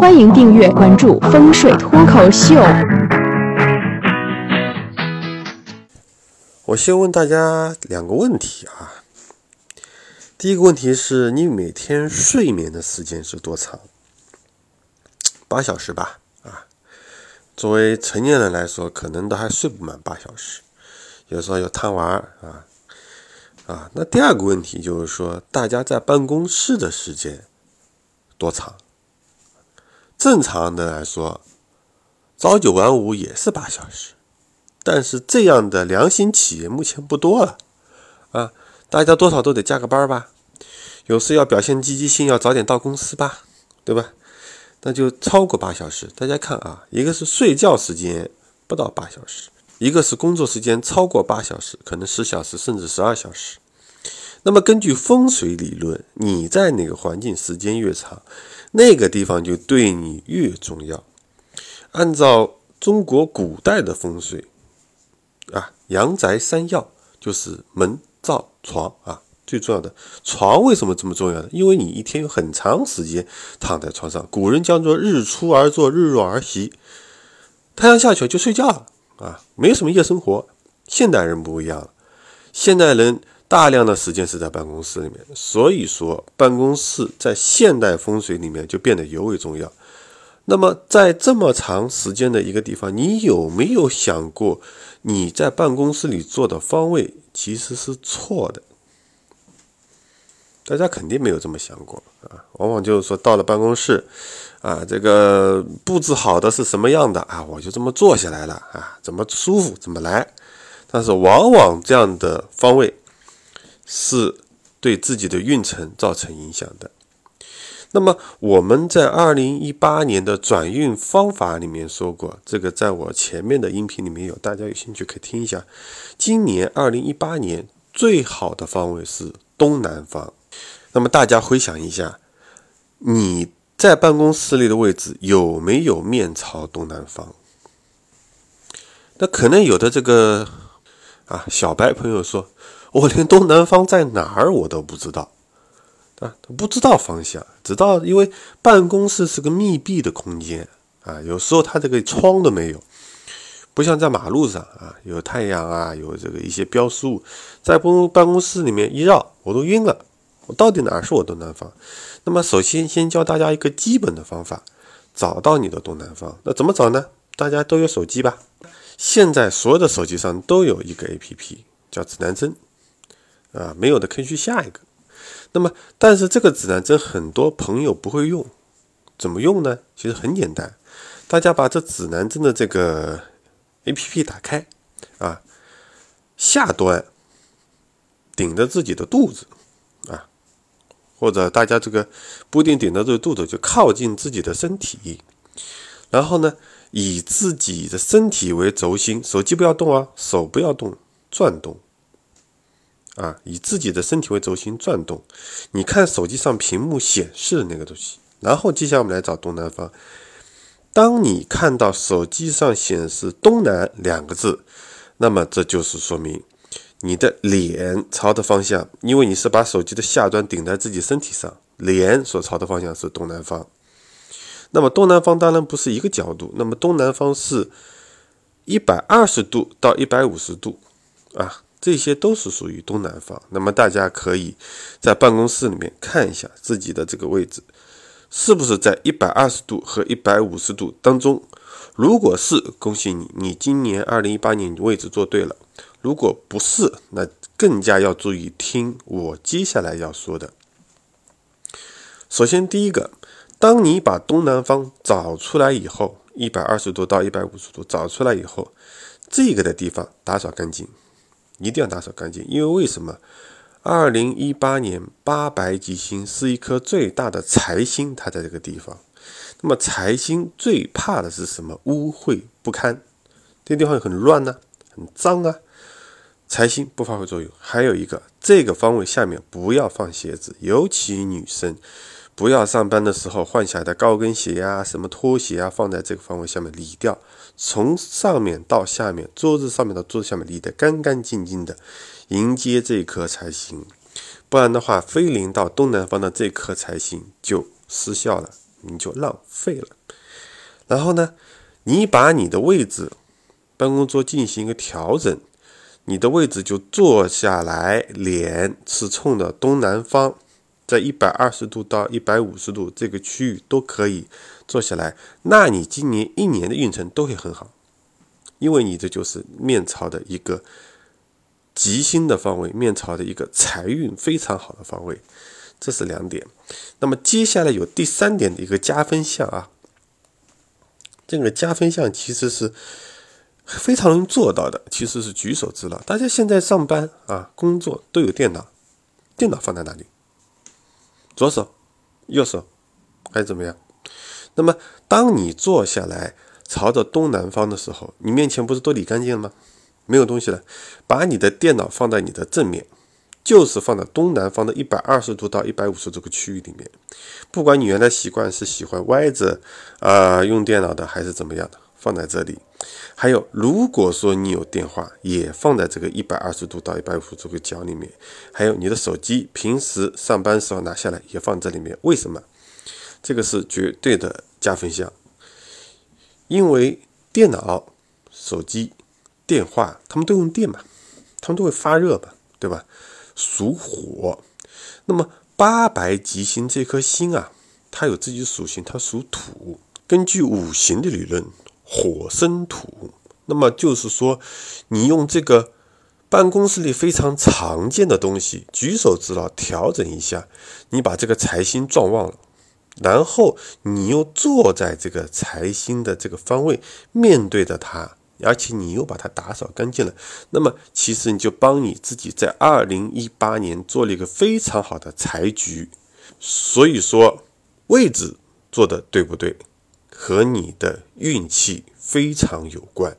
欢迎订阅关注风水脱口秀。我先问大家两个问题啊。第一个问题是你每天睡眠的时间是多长？八小时吧，啊，作为成年人来说，可能都还睡不满八小时，有时候有贪玩啊，啊。那第二个问题就是说，大家在办公室的时间多长？正常的来说，朝九晚五也是八小时。但是这样的良心企业目前不多了，啊，大家多少都得加个班吧，有事要表现积极性，要早点到公司吧，对吧？那就超过八小时。大家看啊，一个是睡觉时间不到八小时，一个是工作时间超过八小时，可能十小时甚至十二小时。那么根据风水理论，你在哪个环境时间越长，那个地方就对你越重要。按照中国古代的风水。啊，阳宅三要就是门、灶、床啊，最重要的床为什么这么重要呢？因为你一天有很长时间躺在床上。古人叫做“日出而作，日落而息”，太阳下去了就睡觉了啊，没什么夜生活。现代人不一样了，现代人大量的时间是在办公室里面，所以说办公室在现代风水里面就变得尤为重要。那么，在这么长时间的一个地方，你有没有想过，你在办公室里坐的方位其实是错的？大家肯定没有这么想过啊！往往就是说，到了办公室，啊，这个布置好的是什么样的啊？我就这么坐下来了啊，怎么舒服怎么来。但是，往往这样的方位是对自己的运程造成影响的。那么我们在二零一八年的转运方法里面说过，这个在我前面的音频里面有，大家有兴趣可以听一下。今年二零一八年最好的方位是东南方。那么大家回想一下，你在办公室里的位置有没有面朝东南方？那可能有的这个啊小白朋友说，我连东南方在哪儿我都不知道。啊，不知道方向，知道因为办公室是个密闭的空间啊，有时候他这个窗都没有，不像在马路上啊，有太阳啊，有这个一些标识物，在公办公室里面一绕，我都晕了，我到底哪是我东南方？那么首先先教大家一个基本的方法，找到你的东南方。那怎么找呢？大家都有手机吧？现在所有的手机上都有一个 APP 叫指南针啊，没有的可以去下一个。那么，但是这个指南针很多朋友不会用，怎么用呢？其实很简单，大家把这指南针的这个 A P P 打开，啊，下端顶着自己的肚子，啊，或者大家这个不一定顶着这个肚子，就靠近自己的身体，然后呢，以自己的身体为轴心，手机不要动啊，手不要动，转动。啊，以自己的身体为轴心转动，你看手机上屏幕显示的那个东西。然后接下来我们来找东南方。当你看到手机上显示“东南”两个字，那么这就是说明你的脸朝的方向，因为你是把手机的下端顶在自己身体上，脸所朝的方向是东南方。那么东南方当然不是一个角度，那么东南方是一百二十度到一百五十度啊。这些都是属于东南方，那么大家可以在办公室里面看一下自己的这个位置，是不是在一百二十度和一百五十度当中？如果是，恭喜你，你今年二零一八年你位置做对了；如果不是，那更加要注意听我接下来要说的。首先，第一个，当你把东南方找出来以后，一百二十度到一百五十度找出来以后，这个的地方打扫干净。一定要打扫干净，因为为什么？二零一八年八白吉星是一颗最大的财星，它在这个地方。那么财星最怕的是什么？污秽不堪，这地方很乱呢，很脏啊。财星不发挥作用。还有一个，这个方位下面不要放鞋子，尤其女生。不要上班的时候换下来的高跟鞋呀、什么拖鞋啊，放在这个方位下面理掉，从上面到下面，桌子上面到桌子下面理得干干净净的，迎接这一颗财星。不然的话，飞临到东南方的这颗财星就失效了你就浪费了。然后呢，你把你的位置，办公桌进行一个调整，你的位置就坐下来，脸是冲的东南方，在一百二十度到一百五十度这个区域都可以坐下来。那你今年一年的运程都会很好，因为你这就是面朝的一个吉星的方位，面朝的一个财运非常好的方位。这是两点。那么接下来有第三点的一个加分项啊。这个加分项其实是非常容易做到的，其实是举手之劳。大家现在上班啊，工作都有电脑，电脑放在哪里？左手、右手还是怎么样？那么当你坐下来朝着东南方的时候，你面前不是都理干净了吗？没有东西了，把你的电脑放在你的正面。就是放在东南方的一百二十度到一百五十这个区域里面，不管你原来习惯是喜欢歪着啊用电脑的，还是怎么样的，放在这里。还有，如果说你有电话，也放在这个一百二十度到一百五十这个角里面。还有你的手机，平时上班时候拿下来也放这里面。为什么？这个是绝对的加分项，因为电脑、手机、电话，他们都用电嘛，他们都会发热嘛，对吧？属火，那么八白吉星这颗星啊，它有自己的属性，它属土。根据五行的理论，火生土，那么就是说，你用这个办公室里非常常见的东西，举手之劳调整一下，你把这个财星撞旺了，然后你又坐在这个财星的这个方位，面对着它。而且你又把它打扫干净了，那么其实你就帮你自己在二零一八年做了一个非常好的财局。所以说，位置做的对不对，和你的运气非常有关。